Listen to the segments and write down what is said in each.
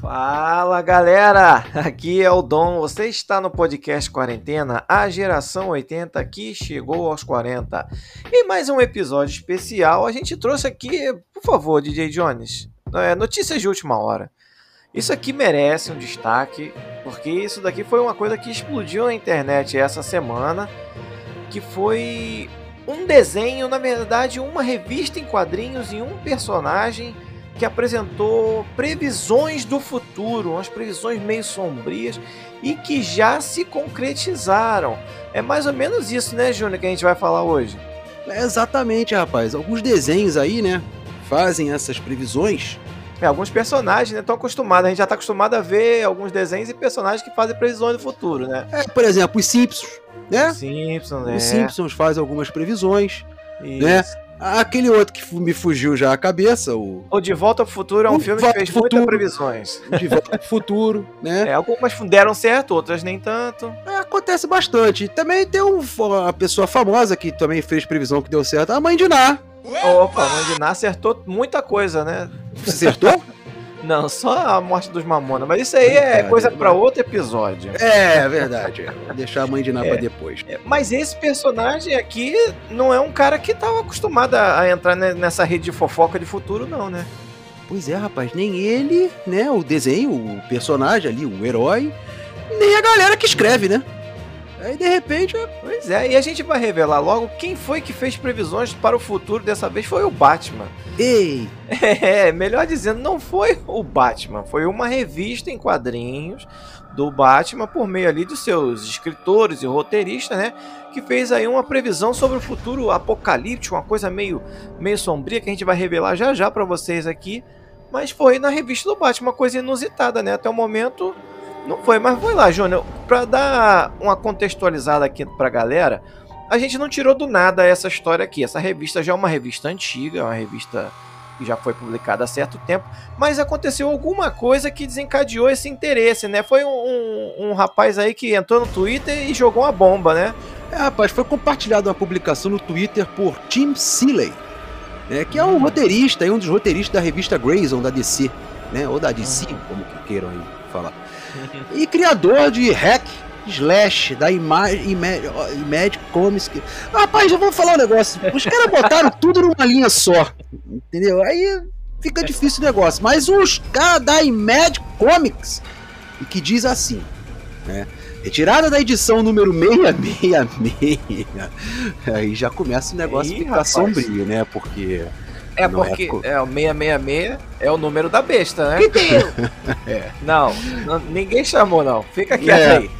Fala galera, aqui é o Dom. Você está no podcast Quarentena, a geração 80 que chegou aos 40. E mais um episódio especial. A gente trouxe aqui, por favor, DJ Jones, é, notícias de última hora. Isso aqui merece um destaque, porque isso daqui foi uma coisa que explodiu na internet essa semana, que foi um desenho, na verdade, uma revista em quadrinhos e um personagem que apresentou previsões do futuro, umas previsões meio sombrias e que já se concretizaram. É mais ou menos isso, né, Júnior, que a gente vai falar hoje. É exatamente, rapaz. Alguns desenhos aí, né, fazem essas previsões. É, alguns personagens, né, estão acostumados. A gente já está acostumado a ver alguns desenhos e personagens que fazem previsões do futuro, né? É, por exemplo, os Simpsons, né? Simpsons, né? Os Simpsons fazem algumas previsões, isso. né? Aquele outro que me fugiu já a cabeça, o. O De Volta ao Futuro é um o filme que fez muitas previsões. De Volta ao Futuro, né? É, algumas deram certo, outras nem tanto. É, acontece bastante. Também tem um, uma pessoa famosa que também fez previsão que deu certo, a mãe de Ná. Opa, a mãe de Ná acertou muita coisa, né? Acertou? Não, só a morte dos Mamona. Mas isso aí é coisa para outro episódio. É, verdade. Vou deixar a mãe de Ná é, depois. É, mas esse personagem aqui não é um cara que tava acostumado a entrar nessa rede de fofoca de futuro, não, né? Pois é, rapaz. Nem ele, né? O desenho, o personagem ali, o herói, nem a galera que escreve, né? Aí de repente. Pois é, e a gente vai revelar logo quem foi que fez previsões para o futuro dessa vez foi o Batman. Ei! É, melhor dizendo, não foi o Batman, foi uma revista em quadrinhos do Batman por meio ali dos seus escritores e roteiristas, né? Que fez aí uma previsão sobre o futuro apocalíptico, uma coisa meio, meio sombria que a gente vai revelar já já para vocês aqui. Mas foi na revista do Batman, uma coisa inusitada, né? Até o momento não foi, mas foi lá, Júnior. Pra dar uma contextualizada aqui pra galera, a gente não tirou do nada essa história aqui. Essa revista já é uma revista antiga, uma revista que já foi publicada há certo tempo, mas aconteceu alguma coisa que desencadeou esse interesse, né? Foi um, um, um rapaz aí que entrou no Twitter e jogou uma bomba, né? É, rapaz, foi compartilhada uma publicação no Twitter por Tim Seeley, né, que é um roteirista, um dos roteiristas da revista Grayson, da DC, né? Ou da DC, como que queiram aí falar e criador de Hack Slash, da Image, Image Comics. Rapaz, já vou falar um negócio. Os caras botaram tudo numa linha só. Entendeu? Aí fica difícil o negócio. Mas os caras da Image Comics, que diz assim, né? Retirada da edição número 666. Aí já começa o negócio Ih, a ficar rapaz. sombrio, né? Porque é não porque é, é o 666 é o número da besta, né? Que tem é. não, não, ninguém chamou não. Fica quieto é. aí.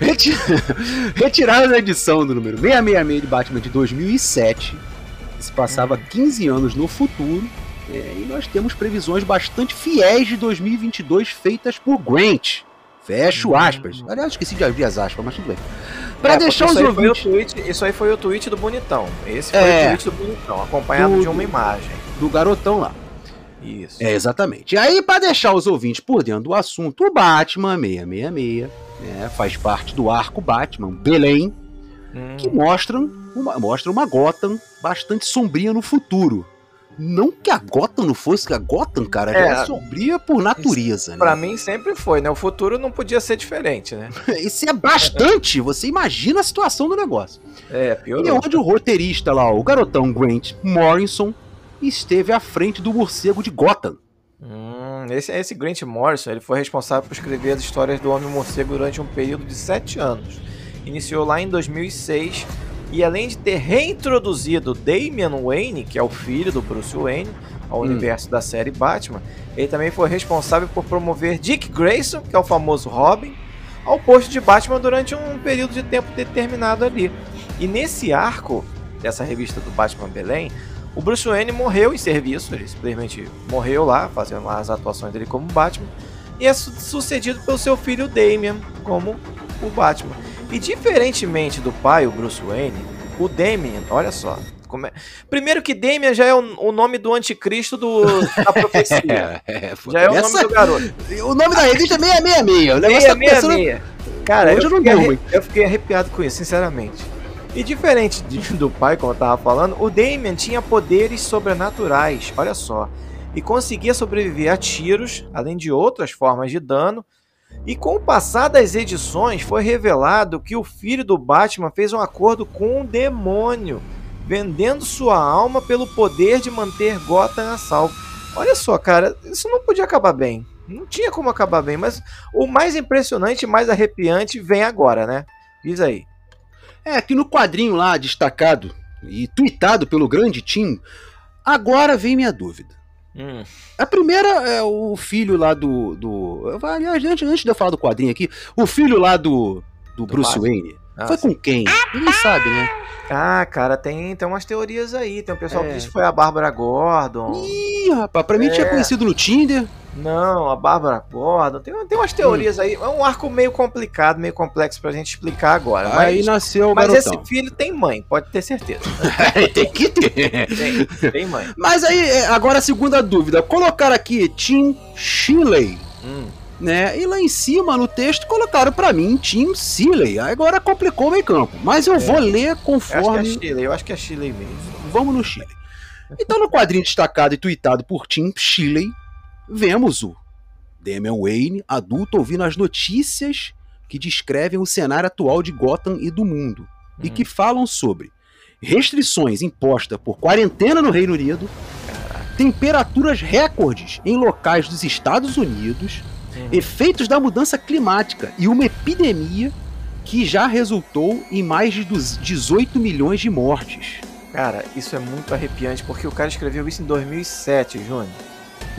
Retirada da edição do número 666 de Batman de 2007, que se passava 15 anos no futuro, é, e nós temos previsões bastante fiéis de 2022 feitas por Grant. Fecho aspas. Aliás, esqueci de abrir as aspas, mas tudo bem. Pra é, deixar os ouvintes. Tweet, isso aí foi o tweet do Bonitão. Esse foi é, o tweet do Bonitão, acompanhado do, de uma imagem. Do garotão lá. Isso. É, exatamente. E aí, para deixar os ouvintes por dentro do assunto, o Batman 666 né, faz parte do arco Batman Belém, hum. que mostram uma, mostra uma Gotham bastante sombria no futuro. Não que a Gotham não fosse, que a Gotham, cara, é, já é sombria por natureza, né? Pra mim sempre foi, né? O futuro não podia ser diferente, né? Isso é bastante. Você imagina a situação do negócio. É, pior. E onde o roteirista lá, o garotão Grant Morrison, esteve à frente do morcego de Gotham. Hum, esse, esse Grant Morrison ele foi responsável por escrever as histórias do Homem-Morcego durante um período de sete anos. Iniciou lá em 2006 e além de ter reintroduzido Damian Wayne, que é o filho do Bruce Wayne, ao hum. universo da série Batman, ele também foi responsável por promover Dick Grayson, que é o famoso Robin, ao posto de Batman durante um período de tempo determinado ali. E nesse arco dessa revista do Batman Belém, o Bruce Wayne morreu em serviço, ele simplesmente morreu lá, fazendo lá as atuações dele como Batman, e é sucedido pelo seu filho Damian como o Batman. E diferentemente do pai, o Bruce Wayne, o Damian, olha só, É... Primeiro que Damian já é o, o nome do anticristo do, da profecia. é, é, já é o nome do garoto. O nome da revista é 666. O negócio 666. Tá Cara, Hoje eu, eu, fiquei eu fiquei arrepiado com isso, sinceramente. E diferente de, do pai, como eu tava falando, o Damien tinha poderes sobrenaturais, olha só. E conseguia sobreviver a tiros, além de outras formas de dano. E com o passar das edições, foi revelado que o filho do Batman fez um acordo com um demônio, vendendo sua alma pelo poder de manter Gotham a salvo. Olha só, cara, isso não podia acabar bem. Não tinha como acabar bem, mas o mais impressionante, mais arrepiante vem agora, né? Diz aí. É que no quadrinho lá destacado e tweetado pelo grande Tim, agora vem minha dúvida. Hum. A primeira é o filho lá do. do aliás, antes, antes de eu falar do quadrinho aqui, o filho lá do, do, do Bruce Wayne. Ah, foi sim. com quem? Ninguém sabe, né? Ah, cara, tem, tem umas teorias aí. Tem um pessoal é. que diz que foi a Bárbara Gordon. Ih, rapaz, pra mim é. tinha conhecido no Tinder. Não, a Bárbara Gordon. Tem, tem umas teorias hum. aí. É um arco meio complicado, meio complexo pra gente explicar agora. Aí mas, nasceu o Mas garotão. esse filho tem mãe, pode ter certeza. tem que ter. Tem, tem mãe. Mas aí, é, agora a segunda dúvida. Colocar aqui Tim Shirley. Hum. Né? E lá em cima no texto colocaram para mim Tim Seeley. Agora complicou o meio campo. Mas eu é. vou ler conforme. Eu acho que é Chile, eu acho que é Chile mesmo. Vamos no Chile. Então, no quadrinho destacado e tweetado por Tim Shirley, vemos o Damian Wayne, adulto, ouvindo as notícias que descrevem o cenário atual de Gotham e do mundo, hum. e que falam sobre restrições impostas por quarentena no Reino Unido, temperaturas recordes em locais dos Estados Unidos, uhum. efeitos da mudança climática e uma epidemia que já resultou em mais de 18 milhões de mortes. Cara, isso é muito arrepiante porque o cara escreveu isso em 2007, Júnior.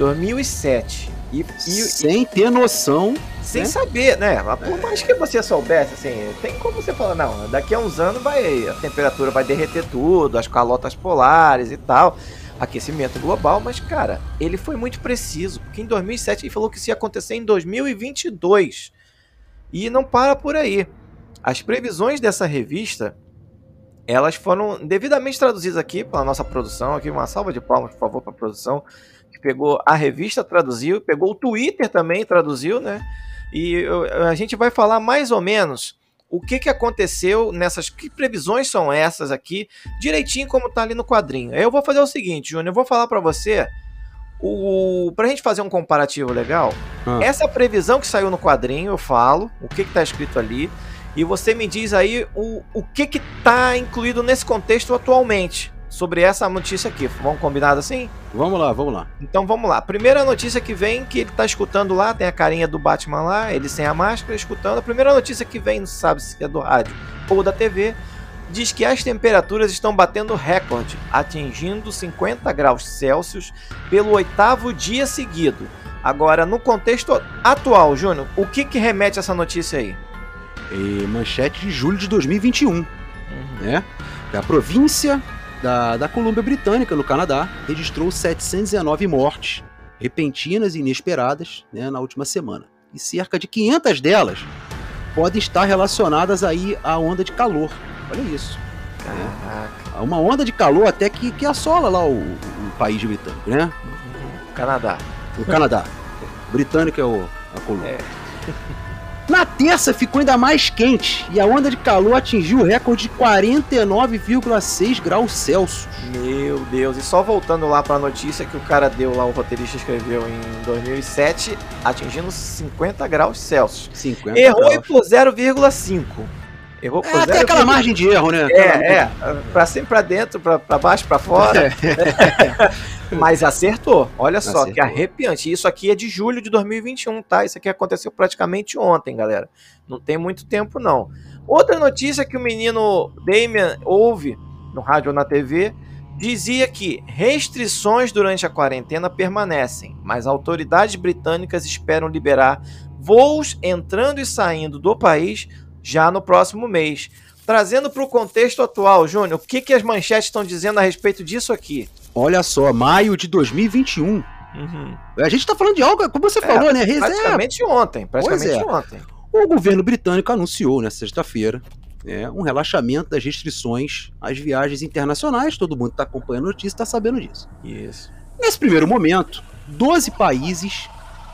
2007. E, e, sem ter noção. Sem né? saber, né? Por mais que você soubesse, assim, tem como você falar, não, daqui a uns anos vai, a temperatura vai derreter tudo, as calotas polares e tal, aquecimento global, mas, cara, ele foi muito preciso, porque em 2007 ele falou que isso ia acontecer em 2022. E não para por aí. As previsões dessa revista, elas foram devidamente traduzidas aqui pela nossa produção, aqui uma salva de palmas, por favor, para a produção que pegou a revista, traduziu, pegou o Twitter também, traduziu, né? E a gente vai falar mais ou menos o que, que aconteceu nessas. Que previsões são essas aqui, direitinho como tá ali no quadrinho. Eu vou fazer o seguinte, Júnior, eu vou falar para você. O, pra gente fazer um comparativo legal, ah. essa previsão que saiu no quadrinho, eu falo, o que, que tá escrito ali, e você me diz aí o, o que que tá incluído nesse contexto atualmente sobre essa notícia aqui. Vamos combinar assim? Vamos lá, vamos lá. Então vamos lá. Primeira notícia que vem, que ele tá escutando lá, tem a carinha do Batman lá, ele sem a máscara, escutando. A primeira notícia que vem, não sabe se é do rádio ou da TV, diz que as temperaturas estão batendo recorde, atingindo 50 graus Celsius pelo oitavo dia seguido. Agora, no contexto atual, Júnior, o que, que remete essa notícia aí? E manchete de julho de 2021. Uhum. Né? A província da, da Colômbia Britânica, no Canadá, registrou 719 mortes repentinas e inesperadas né, na última semana. E cerca de 500 delas podem estar relacionadas aí à onda de calor. Olha isso. Caraca. Uma onda de calor até que, que assola lá o, o país britânico, né? Canadá. O Canadá. Britânico é o, a Colômbia. É. Na terça ficou ainda mais quente e a onda de calor atingiu o recorde de 49,6 graus Celsius. Meu Deus, e só voltando lá para a notícia que o cara deu lá, o roteirista escreveu em 2007, atingindo 50 graus Celsius. 50 Errou graus. por 0,5. Errou é, 0, aquela margem de erro, né? É, é. Pra cima pra dentro, pra, pra baixo, pra fora. É. Mas acertou. Olha só, acertou. que arrepiante. Isso aqui é de julho de 2021, tá? Isso aqui aconteceu praticamente ontem, galera. Não tem muito tempo, não. Outra notícia que o menino Damian ouve no rádio ou na TV dizia que restrições durante a quarentena permanecem, mas autoridades britânicas esperam liberar voos entrando e saindo do país já no próximo mês. Trazendo para o contexto atual, Júnior, o que, que as manchetes estão dizendo a respeito disso aqui? Olha só, maio de 2021. Uhum. A gente está falando de algo, como você é, falou, né? Praticamente ontem. Praticamente é. ontem. O governo britânico anunciou nesta sexta-feira é, um relaxamento das restrições às viagens internacionais. Todo mundo está acompanhando a notícia está sabendo disso. Isso. Nesse primeiro momento, 12 países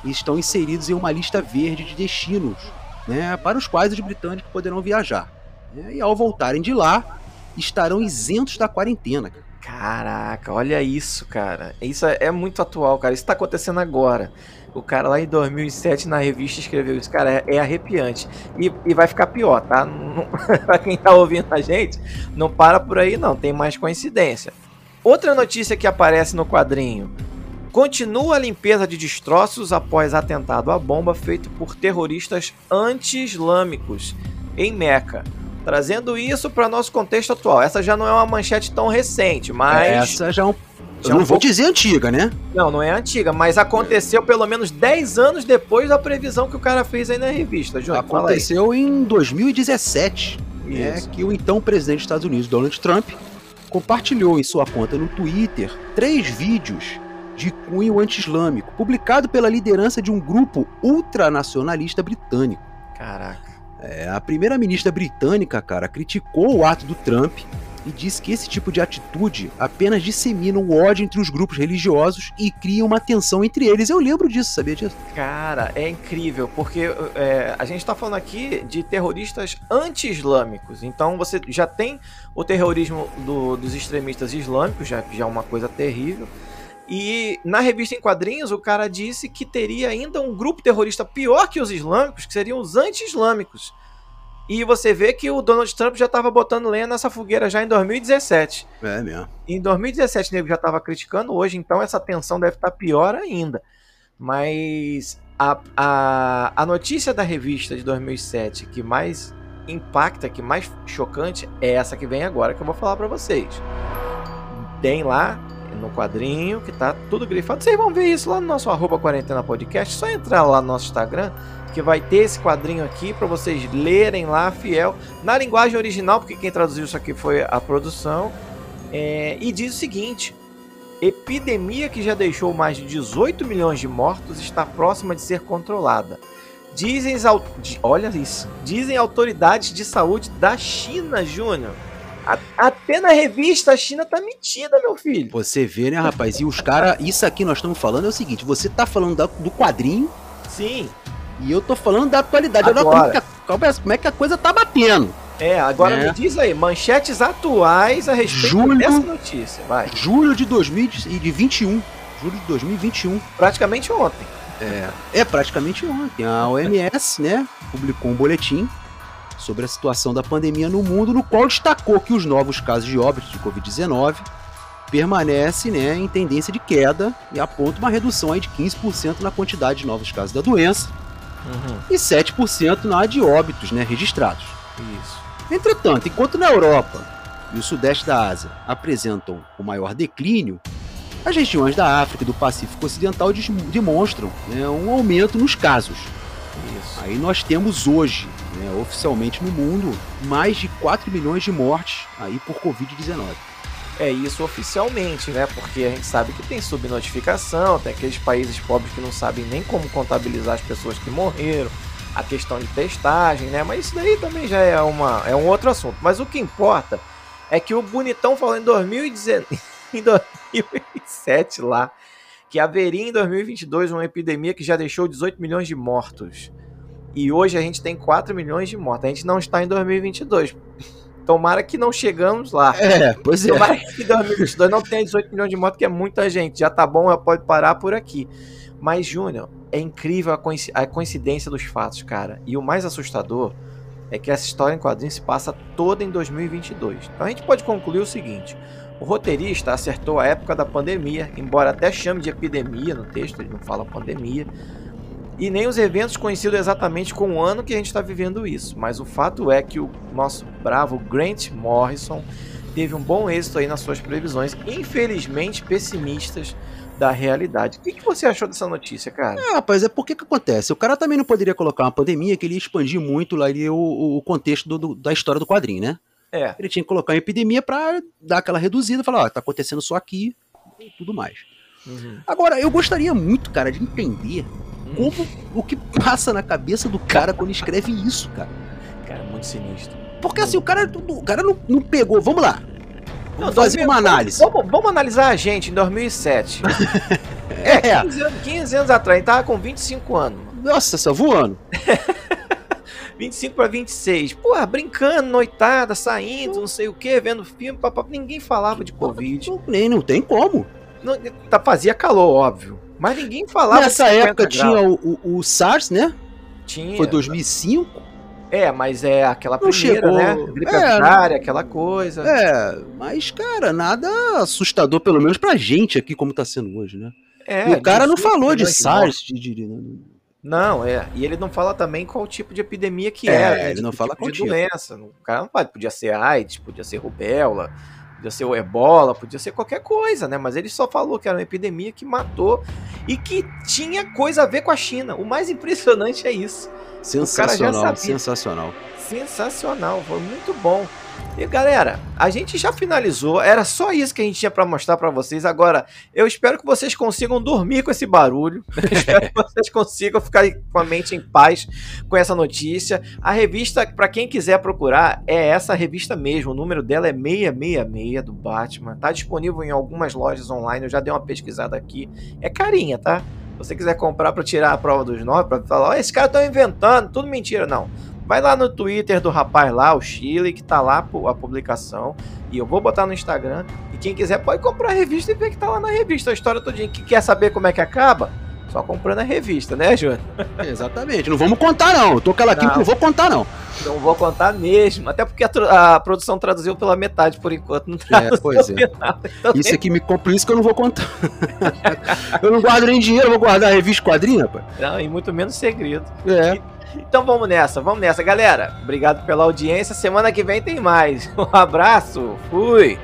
estão inseridos em uma lista verde de destinos né, para os quais os britânicos poderão viajar. Né, e ao voltarem de lá, estarão isentos da quarentena. Caraca, olha isso, cara. Isso é, é muito atual, cara. Isso tá acontecendo agora. O cara lá em 2007 na revista escreveu isso. Cara, é, é arrepiante. E, e, vai ficar pior, tá? Não, pra quem tá ouvindo a gente, não para por aí não. Tem mais coincidência. Outra notícia que aparece no quadrinho. Continua a limpeza de destroços após atentado à bomba feito por terroristas anti-islâmicos em Meca trazendo isso para nosso contexto atual. Essa já não é uma manchete tão recente, mas. Essa já é um. Já não vou dizer antiga, né? Não, não é antiga, mas aconteceu pelo menos 10 anos depois da previsão que o cara fez aí na revista, Júnior. Aconteceu em 2017, né, que o então presidente dos Estados Unidos, Donald Trump, compartilhou em sua conta no Twitter três vídeos de cunho anti-islâmico, publicado pela liderança de um grupo ultranacionalista britânico. Caraca. É, a primeira-ministra britânica, cara, criticou o ato do Trump e disse que esse tipo de atitude apenas dissemina o ódio entre os grupos religiosos e cria uma tensão entre eles. Eu lembro disso, sabia disso? Cara, é incrível, porque é, a gente está falando aqui de terroristas anti-islâmicos. Então você já tem o terrorismo do, dos extremistas islâmicos, já, já é uma coisa terrível. E na revista em quadrinhos, o cara disse que teria ainda um grupo terrorista pior que os islâmicos, que seriam os anti-islâmicos. E você vê que o Donald Trump já estava botando lenha nessa fogueira já em 2017. É mesmo. Em 2017 o nego já estava criticando, hoje então essa tensão deve estar tá pior ainda. Mas a, a, a notícia da revista de 2007 que mais impacta, que mais chocante, é essa que vem agora que eu vou falar para vocês. Tem lá no quadrinho, que tá tudo grifado. Vocês vão ver isso lá no nosso arroba quarentena podcast. Só entrar lá no nosso Instagram, que vai ter esse quadrinho aqui para vocês lerem lá, fiel, na linguagem original, porque quem traduziu isso aqui foi a produção. É, e diz o seguinte: epidemia que já deixou mais de 18 milhões de mortos está próxima de ser controlada. Dizem, olha isso, dizem autoridades de saúde da China, Júnior. Até na revista a China tá metida, meu filho. Você vê, né, rapaz? E os caras, isso aqui nós estamos falando é o seguinte: você tá falando da, do quadrinho. Sim. E eu tô falando da atualidade. Agora. Como, é que, como é que a coisa tá batendo. É, agora é. me diz aí, manchetes atuais a respeito julho, dessa notícia, vai. Julho de 2021. Julho de 2021. Praticamente ontem. É, é praticamente ontem. A OMS, né, publicou um boletim sobre a situação da pandemia no mundo, no qual destacou que os novos casos de óbito de Covid-19 permanecem né, em tendência de queda e aponta uma redução aí de 15% na quantidade de novos casos da doença uhum. e 7% na de óbitos né, registrados. Isso. Entretanto, enquanto na Europa e o sudeste da Ásia apresentam o maior declínio, as regiões da África e do Pacífico Ocidental demonstram né, um aumento nos casos. Isso. Aí nós temos hoje oficialmente no mundo, mais de 4 milhões de mortes aí por Covid-19. É isso oficialmente, né? Porque a gente sabe que tem subnotificação, tem aqueles países pobres que não sabem nem como contabilizar as pessoas que morreram, a questão de testagem, né? Mas isso daí também já é, uma, é um outro assunto. Mas o que importa é que o Bonitão falou em, 2019, em 2007 lá que haveria em 2022 uma epidemia que já deixou 18 milhões de mortos. E hoje a gente tem 4 milhões de mortos. A gente não está em 2022. Tomara que não chegamos lá. É, pois é. Tomara que 2022 não tenha 18 milhões de mortos, que é muita gente. Já tá bom, já pode parar por aqui. Mas, Júnior, é incrível a coincidência dos fatos, cara. E o mais assustador é que essa história em quadrinhos se passa toda em 2022. Então a gente pode concluir o seguinte: o roteirista acertou a época da pandemia, embora até chame de epidemia no texto, ele não fala pandemia e nem os eventos coincidem exatamente com o ano que a gente está vivendo isso. Mas o fato é que o nosso bravo Grant Morrison teve um bom êxito aí nas suas previsões, infelizmente pessimistas da realidade. O que, que você achou dessa notícia, cara? É, rapaz, é porque que acontece? O cara também não poderia colocar uma pandemia que ele ia expandir muito lá ali, o, o contexto do, do, da história do quadrinho, né? É. Ele tinha que colocar uma epidemia para dar aquela reduzida, falar, ó, tá acontecendo só aqui e tudo mais. Uhum. Agora, eu gostaria muito, cara, de entender como o que passa na cabeça do cara quando escreve isso, cara. Cara, muito sinistro. Porque assim, o cara, o cara não, não pegou. Vamos lá. Não, Vamos fazer 2000 uma análise. Vamos, vamos analisar a gente em 2007. é, 15 anos, 15 anos atrás, a gente tava com 25 anos. Nossa, só voando. 25 para 26. Porra, brincando, noitada, saindo, não sei o que, vendo filme, papá. Ninguém falava de Covid. Não, nem- não tem como. Não, tá, fazia calor, óbvio. Mas ninguém falava Nessa de 50 época graus. tinha o, o- o SARS, né? Tinha. Foi 2005. É, mas é aquela Não primeira, chegou. né? Gripe É, aviária, aquela coisa. É, mas, cara, nada assustador, pelo menos pra gente aqui, como tá sendo hoje, né? É, E o cara não 18 falou de milhões SARS, de, de- né? Não, é. E ele não fala também qual tipo de epidemia que É, era. né? ele não que fala tipo qual de tipo. doença. O cara não pode. Podia ser AIDS, podia ser rubéola, podia ser o ebola, podia ser qualquer coisa, né? Mas ele só falou que era uma epidemia que matou e que tinha coisa a ver com a China. O mais impressionante é isso. sensacional, sensacional. Sensacional, foi muito bom. E galera, a gente já finalizou. Era só isso que a gente tinha pra mostrar pra vocês. Agora, eu espero que vocês consigam dormir com esse barulho. Espero que vocês consigam ficar com a mente em paz com essa notícia. A revista, pra quem quiser procurar, é essa revista mesmo. O número dela é 666 do Batman. Tá disponível em algumas lojas online. Eu já dei uma pesquisada aqui. É carinha, tá? Se você quiser comprar pra tirar a prova dos nove, pra falar, ó, esse cara tá inventando, tudo mentira, não. Vai lá no Twitter do rapaz lá, o Chile, que tá lá a publicação. E eu vou botar no Instagram. E quem quiser pode comprar a revista e ver que tá lá na revista a história todinha. Que quer saber como é que acaba? Só comprando a revista, né, Júnior? Exatamente. Não vamos contar, não. Eu tô aquela aqui Não. que não vou contar, não. Não vou contar mesmo. Até porque a, a produção traduziu pela metade por enquanto. Não traduziu pois é. final. Então, Isso aqui me compra isso que eu não vou contar. eu não guardo nem dinheiro, eu vou guardar a revista quadrinha, rapaz. não, e muito menos segredo. É. Então vamos nessa, vamos nessa, galera. Obrigado pela audiência. Semana que vem tem mais. Um abraço. Fui.